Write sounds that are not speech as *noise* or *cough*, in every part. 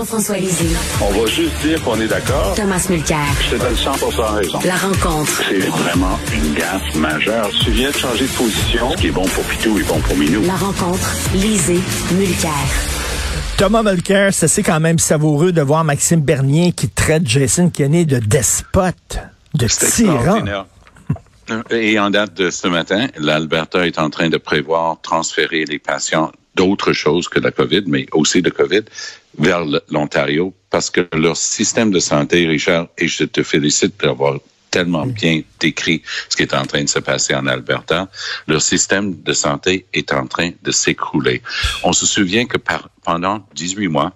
Jean-François Lisée. On va juste dire qu'on est d'accord. Thomas Mulcair. Je te donne 100 raison. La rencontre. C'est vraiment une gaffe majeure. Tu viens de changer de position. Ce qui est bon pour Pitou est bon pour Minou. La rencontre. Lisée. Mulcair. Thomas Mulcair, c'est quand même savoureux de voir Maxime Bernier qui traite Jason Kenney de despote, de tyran. Et en date de ce matin, l'Alberta est en train de prévoir transférer les patients d'autres choses que la COVID, mais aussi de COVID, vers l'Ontario, parce que leur système de santé, Richard, et je te félicite d'avoir tellement bien décrit ce qui est en train de se passer en Alberta. Leur système de santé est en train de s'écrouler. On se souvient que par, pendant 18 mois,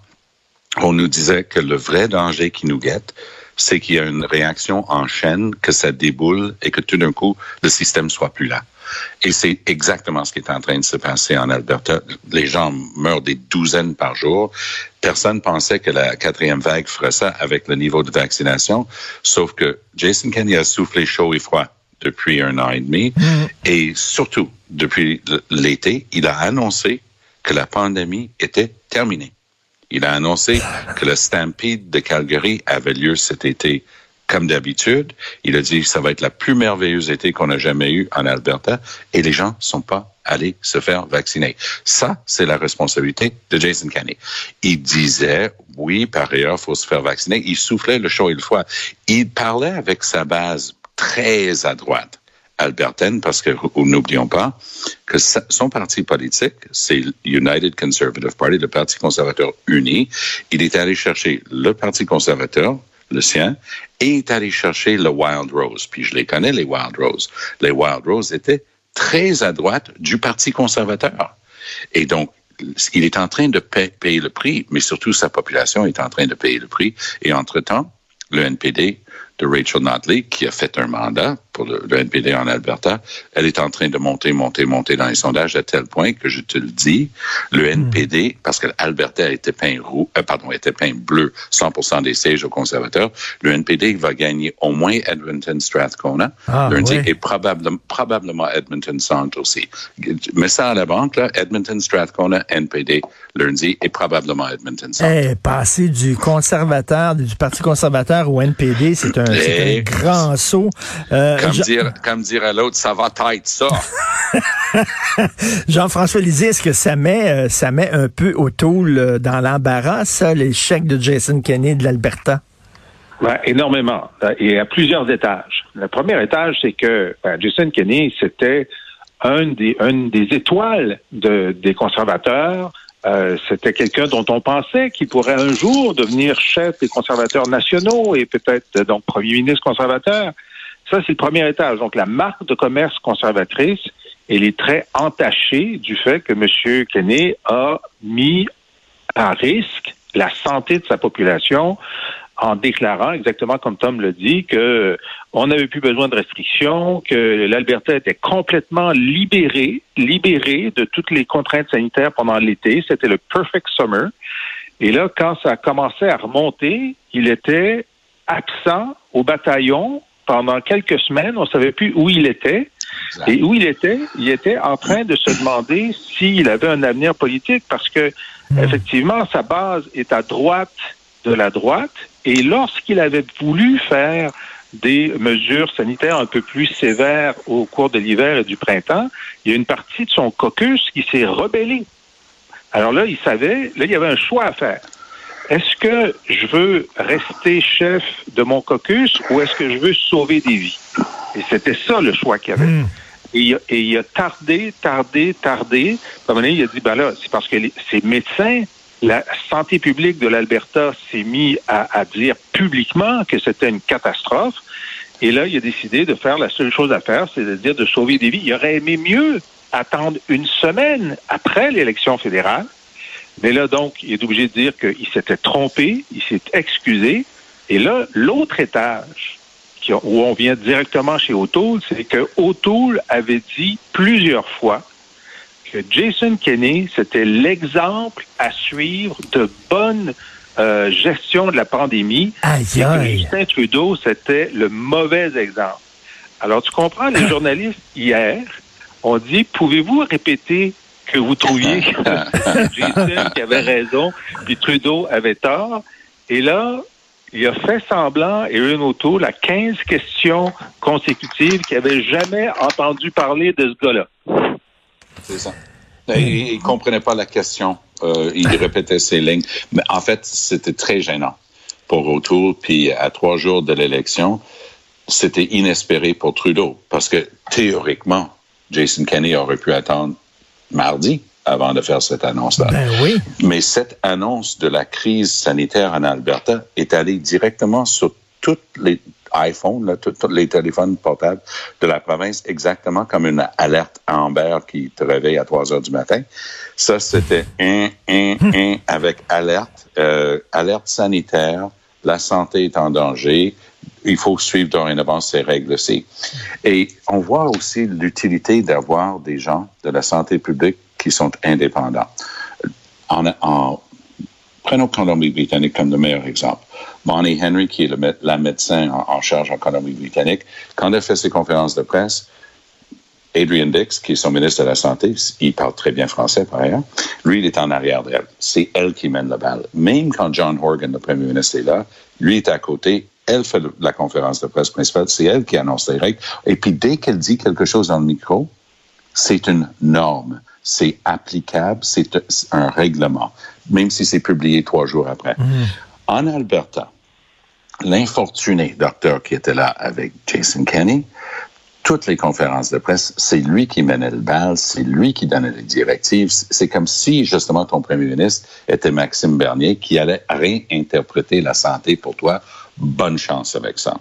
on nous disait que le vrai danger qui nous guette, c'est qu'il y a une réaction en chaîne, que ça déboule et que tout d'un coup, le système soit plus là. Et c'est exactement ce qui est en train de se passer en Alberta. Les gens meurent des douzaines par jour. Personne pensait que la quatrième vague ferait ça avec le niveau de vaccination, sauf que Jason Kenney a soufflé chaud et froid depuis un an et demi. Mm. Et surtout, depuis l'été, il a annoncé que la pandémie était terminée. Il a annoncé que le Stampede de Calgary avait lieu cet été comme d'habitude. Il a dit que ça va être la plus merveilleuse été qu'on a jamais eue en Alberta et les gens sont pas allés se faire vacciner. Ça, c'est la responsabilité de Jason Kenney. Il disait, oui, par ailleurs, faut se faire vacciner. Il soufflait le chaud et le froid. Il parlait avec sa base très à droite albertaine, parce que n'oublions pas que son parti politique, c'est United Conservative Party, le Parti conservateur uni. Il est allé chercher le Parti conservateur, le sien, et est allé chercher le Wild Rose. Puis je les connais, les Wild Rose. Les Wild Rose étaient très à droite du Parti conservateur. Et donc, il est en train de payer le prix, mais surtout sa population est en train de payer le prix. Et entre-temps, le NPD de Rachel Notley, qui a fait un mandat pour le, NPD en Alberta, elle est en train de monter, monter, monter dans les sondages à tel point que je te le dis, le hmm. NPD, parce que l'Alberta était peint roux, euh, pardon, était peint bleu, 100% des sièges aux conservateurs, le NPD va gagner au moins Edmonton Strathcona ah, lundi et probablement, probablement Edmonton Centre aussi. Mais ça à la banque, là, Edmonton Strathcona, NPD lundi et probablement Edmonton Centre. Eh, passer du conservateur, du Parti conservateur au NPD, c'est un, un, grand saut. Euh, comme, dire, comme dire à l'autre, ça va être ça. *laughs* Jean-François Lisée, est-ce que ça met, euh, ça met un peu au tool euh, dans l'embarras, ça, l'échec de Jason Kenney de l'Alberta? Ouais, énormément. Et à plusieurs étages. Le premier étage, c'est que ben, Jason Kenney, c'était un des, une des étoiles de, des conservateurs. Euh, c'était quelqu'un dont on pensait qu'il pourrait un jour devenir chef des conservateurs nationaux et peut-être donc premier ministre conservateur. Ça, c'est le premier étage. Donc, la marque de commerce conservatrice, elle est très entachée du fait que M. Kenney a mis à risque la santé de sa population en déclarant, exactement comme Tom le dit, que on n'avait plus besoin de restrictions, que l'Alberta était complètement libérée, libérée de toutes les contraintes sanitaires pendant l'été. C'était le perfect summer. Et là, quand ça a commencé à remonter, il était absent au bataillon pendant quelques semaines, on ne savait plus où il était. Et où il était, il était en train de se demander s'il avait un avenir politique parce que, hmm. effectivement, sa base est à droite de la droite. Et lorsqu'il avait voulu faire des mesures sanitaires un peu plus sévères au cours de l'hiver et du printemps, il y a une partie de son caucus qui s'est rebellée. Alors là, il savait, là, il y avait un choix à faire est-ce que je veux rester chef de mon caucus ou est-ce que je veux sauver des vies? Et c'était ça le choix qu'il y avait. Hmm. Et, il a tardé, tardé, tardé. À un moment donné, il a dit, ben là, c'est parce que ces médecins, la santé publique de l'Alberta s'est mis à, dire publiquement que c'était une catastrophe. Et là, il a décidé de faire la seule chose à faire, c'est-à-dire de sauver des vies. Il aurait aimé mieux attendre une semaine après l'élection fédérale mais là, donc, il est obligé de dire qu'il s'était trompé, il s'est excusé. Et là, l'autre étage, où on vient directement chez O'Toole, c'est que O'Toole avait dit plusieurs fois que Jason Kenney, c'était l'exemple à suivre de bonne euh, gestion de la pandémie. Aïe, aïe. Justin Trudeau, c'était le mauvais exemple. Alors, tu comprends, les *coughs* journalistes, hier, ont dit, pouvez-vous répéter que vous trouviez *laughs* qui avait raison, puis Trudeau avait tort. Et là, il a fait semblant, et une auto, la 15 questions consécutives qu'il n'avait jamais entendu parler de ce gars-là. C'est ça. Il ne comprenait pas la question. Euh, il répétait ses lignes. Mais en fait, c'était très gênant pour O'Toole. Puis à trois jours de l'élection, c'était inespéré pour Trudeau. Parce que théoriquement, Jason Kenney aurait pu attendre mardi avant de faire cette annonce-là. Ben oui. Mais cette annonce de la crise sanitaire en Alberta est allée directement sur toutes les iPhones, tous les téléphones portables de la province, exactement comme une alerte Amber qui te réveille à 3 heures du matin. Ça, c'était un, un, un avec alerte, euh, alerte sanitaire, la santé est en danger, il faut suivre dorénavant ces règles-ci. Et on voit aussi l'utilité d'avoir des gens de la santé publique qui sont indépendants. En, en, prenons Colombie-Britannique comme le meilleur exemple. Bonnie Henry, qui est la médecin en, en charge en Colombie-Britannique, quand elle fait ses conférences de presse, Adrian Dix, qui est son ministre de la Santé, il parle très bien français par ailleurs, lui, il est en arrière d'elle. C'est elle qui mène la balle. Même quand John Horgan, le premier ministre, est là, lui est à côté, elle fait la conférence de presse principale, c'est elle qui annonce les règles. Et puis dès qu'elle dit quelque chose dans le micro, c'est une norme, c'est applicable, c'est un règlement, même si c'est publié trois jours après. Mmh. En Alberta, l'infortuné docteur qui était là avec Jason Kenney, toutes les conférences de presse, c'est lui qui menait le bal, c'est lui qui donnait les directives. C'est comme si, justement, ton premier ministre était Maxime Bernier qui allait réinterpréter la santé pour toi bonne chance avec ça.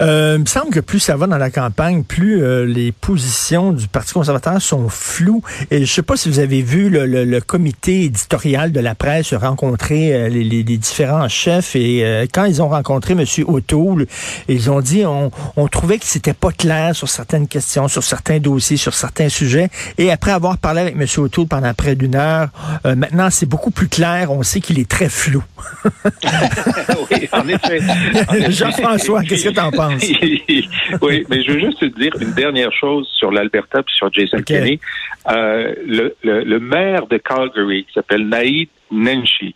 Euh, il me semble que plus ça va dans la campagne, plus euh, les positions du Parti conservateur sont floues. Et je sais pas si vous avez vu le, le, le comité éditorial de la presse rencontrer euh, les, les, les, différents chefs et euh, quand ils ont rencontré M. O'Toole, ils ont dit on, on trouvait que c'était pas clair sur certaines questions, sur certains dossiers, sur certains sujets. Et après avoir parlé avec M. O'Toole pendant près d'une heure, euh, maintenant c'est beaucoup plus clair. On sait qu'il est très flou. *laughs* *laughs* oui, en effet. *laughs* Jean-François, qu'est-ce que tu en penses? *laughs* oui, mais je veux juste te dire une dernière chose sur l'Alberta et sur Jason okay. Kenney. Euh, le, le, le, maire de Calgary, qui s'appelle Naïd Nenshi,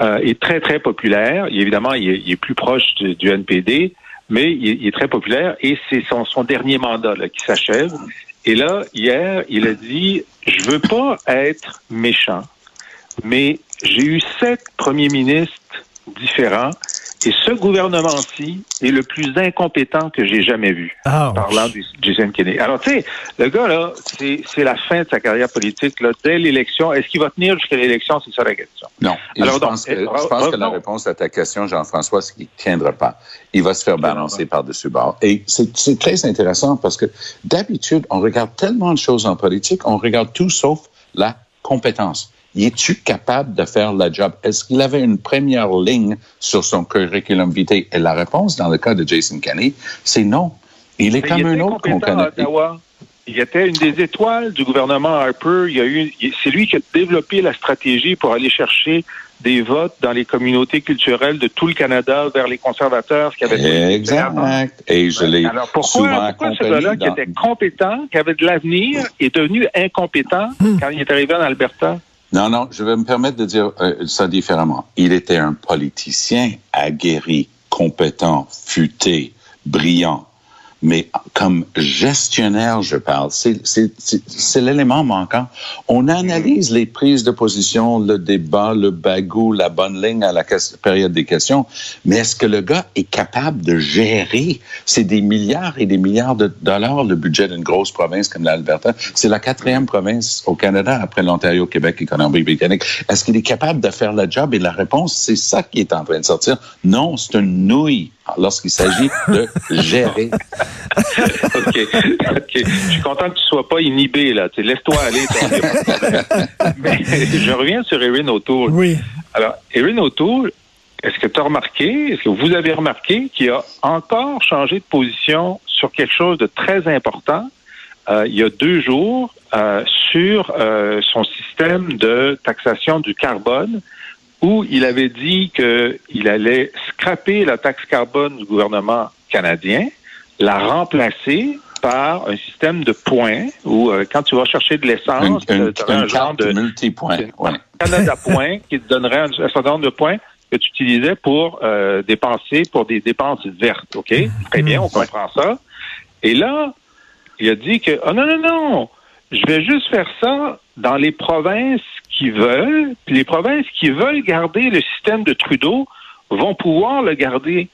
euh, est très, très populaire. Il, évidemment, il est, il est, plus proche du, du NPD, mais il, il, est très populaire et c'est son, son dernier mandat là, qui s'achève. Et là, hier, il a dit, je veux pas être méchant, mais j'ai eu sept premiers ministres différents et ce gouvernement-ci est le plus incompétent que j'ai jamais vu, oh. parlant de Jason Kennedy. Alors, tu sais, le gars, là, c'est la fin de sa carrière politique. Là, dès l'élection, est-ce qu'il va tenir jusqu'à l'élection? C'est ça la question. Non. Alors, je pense, donc, que, je pense que la réponse à ta question, Jean-François, c'est qu'il ne tiendra pas. Il va se faire balancer par-dessus bord. Et c'est très intéressant parce que d'habitude, on regarde tellement de choses en politique, on regarde tout sauf la compétence es-tu capable de faire la job? Est-ce qu'il avait une première ligne sur son curriculum vitae? Et la réponse, dans le cas de Jason Kenney, c'est non. Il est Mais comme il un autre qu'on connaît. Il était une des étoiles du gouvernement Harper. Il y a eu, c'est lui qui a développé la stratégie pour aller chercher des votes dans les communautés culturelles de tout le Canada vers les conservateurs qui avaient exact. Et je l'ai Alors pourquoi, pourquoi ce gars-là dans... qui était compétent, qui avait de l'avenir, est devenu incompétent hmm. quand il est arrivé en Alberta? Non, non, je vais me permettre de dire euh, ça différemment. Il était un politicien aguerri, compétent, futé, brillant. Mais comme gestionnaire, je parle, c'est l'élément manquant. On analyse les prises de position, le débat, le bagou, la bonne ligne à la période des questions. Mais est-ce que le gars est capable de gérer? C'est des milliards et des milliards de dollars le budget d'une grosse province comme l'Alberta? C'est la quatrième province au Canada après l'Ontario, Québec et Colombie-Britannique. Est-ce qu'il est capable de faire le job? Et la réponse, c'est ça qui est en train de sortir. Non, c'est une nouille lorsqu'il s'agit de gérer. OK. OK. Je suis content que tu sois pas inhibé, là. Laisse-toi aller. Mais je reviens sur Erin O'Toole. Oui. Alors, Erin O'Toole, est-ce que tu as remarqué, est-ce que vous avez remarqué qu'il a encore changé de position sur quelque chose de très important euh, il y a deux jours euh, sur euh, son système de taxation du carbone où il avait dit qu'il allait scraper la taxe carbone du gouvernement canadien, la remplacer par un système de points où euh, quand tu vas chercher de l'essence, une, tu aurais un genre de multipoint. Ouais. Canada *laughs* points qui te donnerait un, un certain nombre de points que tu utilisais pour euh, dépenser pour des dépenses vertes. OK? Très bien, on comprend ça. Et là, il a dit que oh non, non, non, je vais juste faire ça dans les provinces qui veulent, puis les provinces qui veulent garder le système de Trudeau vont pouvoir le garder.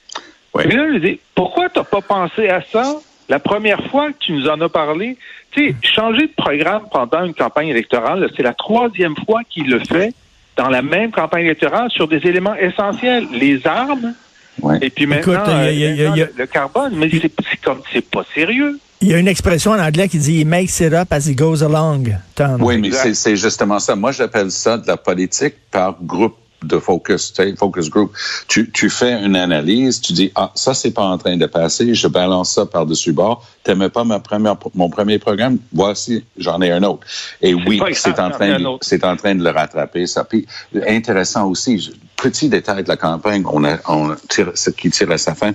Ouais. Mais là, je dis, pourquoi t'as pas pensé à ça la première fois que tu nous en as parlé? Tu sais, changer de programme pendant une campagne électorale, c'est la troisième fois qu'il le fait dans la même campagne électorale sur des éléments essentiels, les armes, Ouais. et puis maintenant, Écoute, il y a- il y a- euh, il y a- le- carbone. Mais c'est comme, c'est pas sérieux. Il y a une expression en anglais qui dit « He makes it up as he goes along », Tom. Oui, mais c'est justement ça. Moi, j'appelle ça de la politique par groupe de focus, focus group. Tu, tu fais une analyse, tu dis, ah, ça, c'est pas en train de passer, je balance ça par-dessus bord. T'aimais pas ma première, mon premier programme? Voici, j'en ai un autre. Et oui, c'est en train c'est en train de le rattraper, ça. Puis, intéressant aussi, petit détail de la campagne, on a, on tire, ce qui tire à sa fin.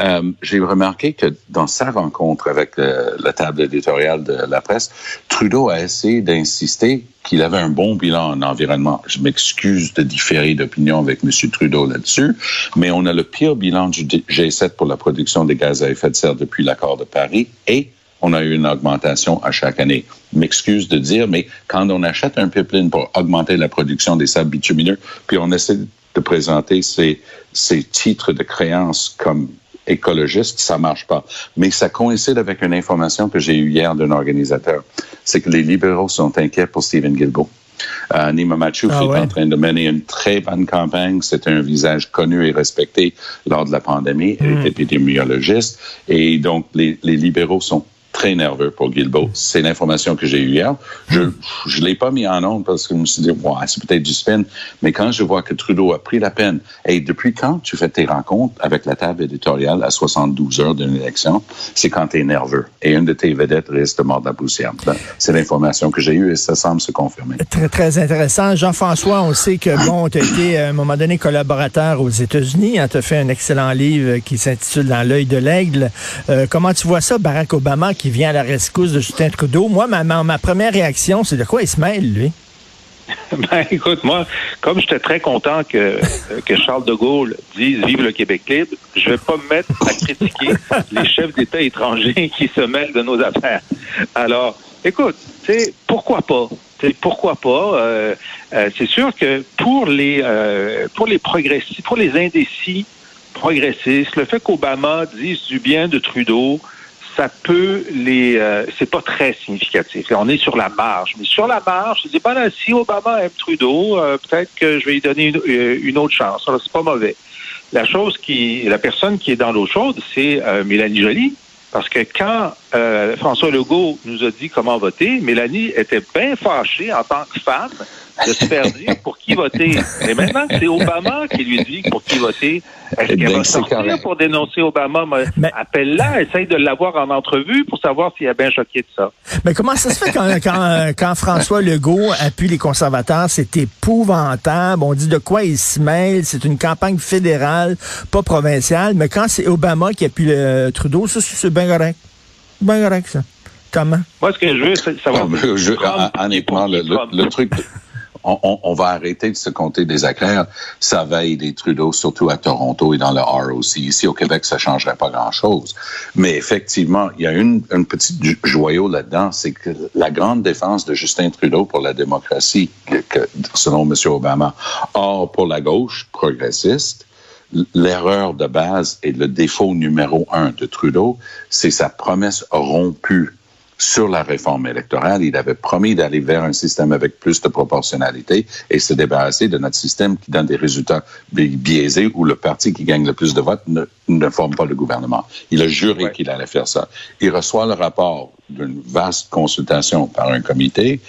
Euh, j'ai remarqué que dans sa rencontre avec la table éditoriale de la presse, Trudeau a essayé d'insister qu'il avait un bon bilan en environnement. Je m'excuse de différer d'opinion avec M. Trudeau là-dessus, mais on a le pire bilan du G7 pour la production des gaz à effet de serre depuis l'accord de Paris et on a eu une augmentation à chaque année. M'excuse de dire, mais quand on achète un pipeline pour augmenter la production des sables bitumineux, puis on essaie de présenter ces, ces titres de créance comme écologistes, ça marche pas. Mais ça coïncide avec une information que j'ai eue hier d'un organisateur. C'est que les libéraux sont inquiets pour Stephen Guilbeault. Euh, Nima Machouf Ah est en train de mener une très bonne campagne. C'est un visage connu et respecté lors de la pandémie. Il est épidémiologiste. Et donc, les, les libéraux sont très nerveux pour Guilbeault. C'est l'information que j'ai eue hier. Je je l'ai pas mis en onde parce que je me suis dit, ouais, c'est peut-être du spin. Mais quand je vois que Trudeau a pris la peine, et depuis quand tu fais tes rencontres avec la table éditoriale à 72 heures d'une élection, c'est quand tu es nerveux. Et une de tes vedettes risque de mordre la poussière. Ben, C'est l'information que j'ai eue et ça semble se confirmer. Très, très intéressant. Jean-François, on sait que, bon, tu as été à un moment donné collaborateur aux États-Unis. Tu as fait un excellent livre qui s'intitule Dans l'œil de l'aigle. Euh, comment tu vois ça, Barack Obama, qui vient à la rescousse de Justin Trudeau? Moi, ma, ma, première réaction, c'est de quoi il se mêle, lui? *laughs* Ben, écoute, moi, comme j'étais très content que, euh, que Charles de Gaulle dise Vive le Québec libre, je vais pas me mettre à critiquer les chefs d'État étrangers qui se mêlent de nos affaires. Alors, écoute, sais, pourquoi pas? Pourquoi pas? Euh, euh, c'est sûr que pour les pour les progressistes, pour les indécis progressistes, le fait qu'Obama dise du bien de Trudeau, ça peut les euh, c'est pas très significatif. On est sur la marge. Mais sur la marge, je dis ben là, si Obama aime Trudeau, euh, peut-être que je vais lui donner une, euh, une autre chance. C'est pas mauvais. La chose qui la personne qui est dans l'eau chaude, c'est euh, Mélanie Joly. Parce que quand euh, François Legault nous a dit comment voter, Mélanie était bien fâchée en tant que femme de se faire dire pour qui voter? Et maintenant, c'est Obama qui lui dit pour qui voter. Est-ce qu'elle va sortir correct. pour dénoncer Obama? Mais Mais- Appelle-la, essaye de l'avoir en entrevue pour savoir s'il est bien choqué de ça. Mais comment ça se fait quand, quand, quand François Legault appuie les conservateurs? C'est épouvantable. On dit de quoi il se mêle. C'est une campagne fédérale, pas provinciale. Mais quand c'est Obama qui appuie le Trudeau, ça, c'est bien correct. Bien correct, ça. Comment? Moi, ce que je veux, c'est savoir... Non, mais je- Trump, honnêtement, le, le- Trump. le truc, on, va arrêter de se compter des accaires. Ça veille des Trudeau, surtout à Toronto et dans le ROC. Ici, au Québec, ça changerait pas grand-chose. Mais effectivement, il y a une, petite joyau là-dedans, c'est que la grande défense de Justin Trudeau pour la démocratie, selon M. Obama, or pour la gauche progressiste, l'erreur de base et le défaut numéro un de Trudeau, c'est sa promesse rompue sur la réforme électorale. Il avait promis d'aller vers un système avec plus de proportionnalité et se débarrasser de notre système qui donne des résultats bi- biaisés où le parti qui gagne le plus de votes ne, ne forme pas le gouvernement. Il a juré Ouais. qu'il allait faire ça. Il reçoit le rapport d'une vaste consultation par un comité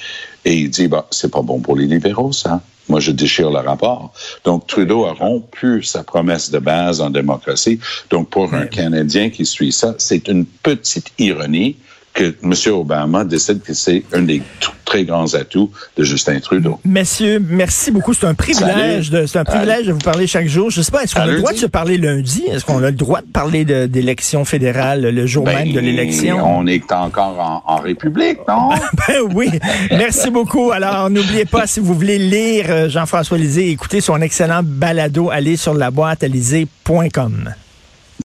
et il dit, bah, c'est pas bon pour les libéraux, ça. Moi, je déchire le rapport. Donc, Trudeau a rompu sa promesse de base en démocratie. Donc, pour un Canadien qui suit ça, c'est une petite ironie que M. Obama décide que c'est un des très grands atouts de Justin Trudeau. Messieurs, merci beaucoup. C'est un privilège, de, c'est un privilège de vous parler chaque jour. Je sais pas, est-ce qu'on a le droit de se parler lundi? Est-ce qu'on a le droit de parler d'élection fédérale le jour même de l'élection? On est encore en, en République, non? *laughs* ben oui. Merci beaucoup. Alors, n'oubliez pas, si vous voulez lire Jean-François Lisée, écoutez son excellent balado, allez sur la boîte à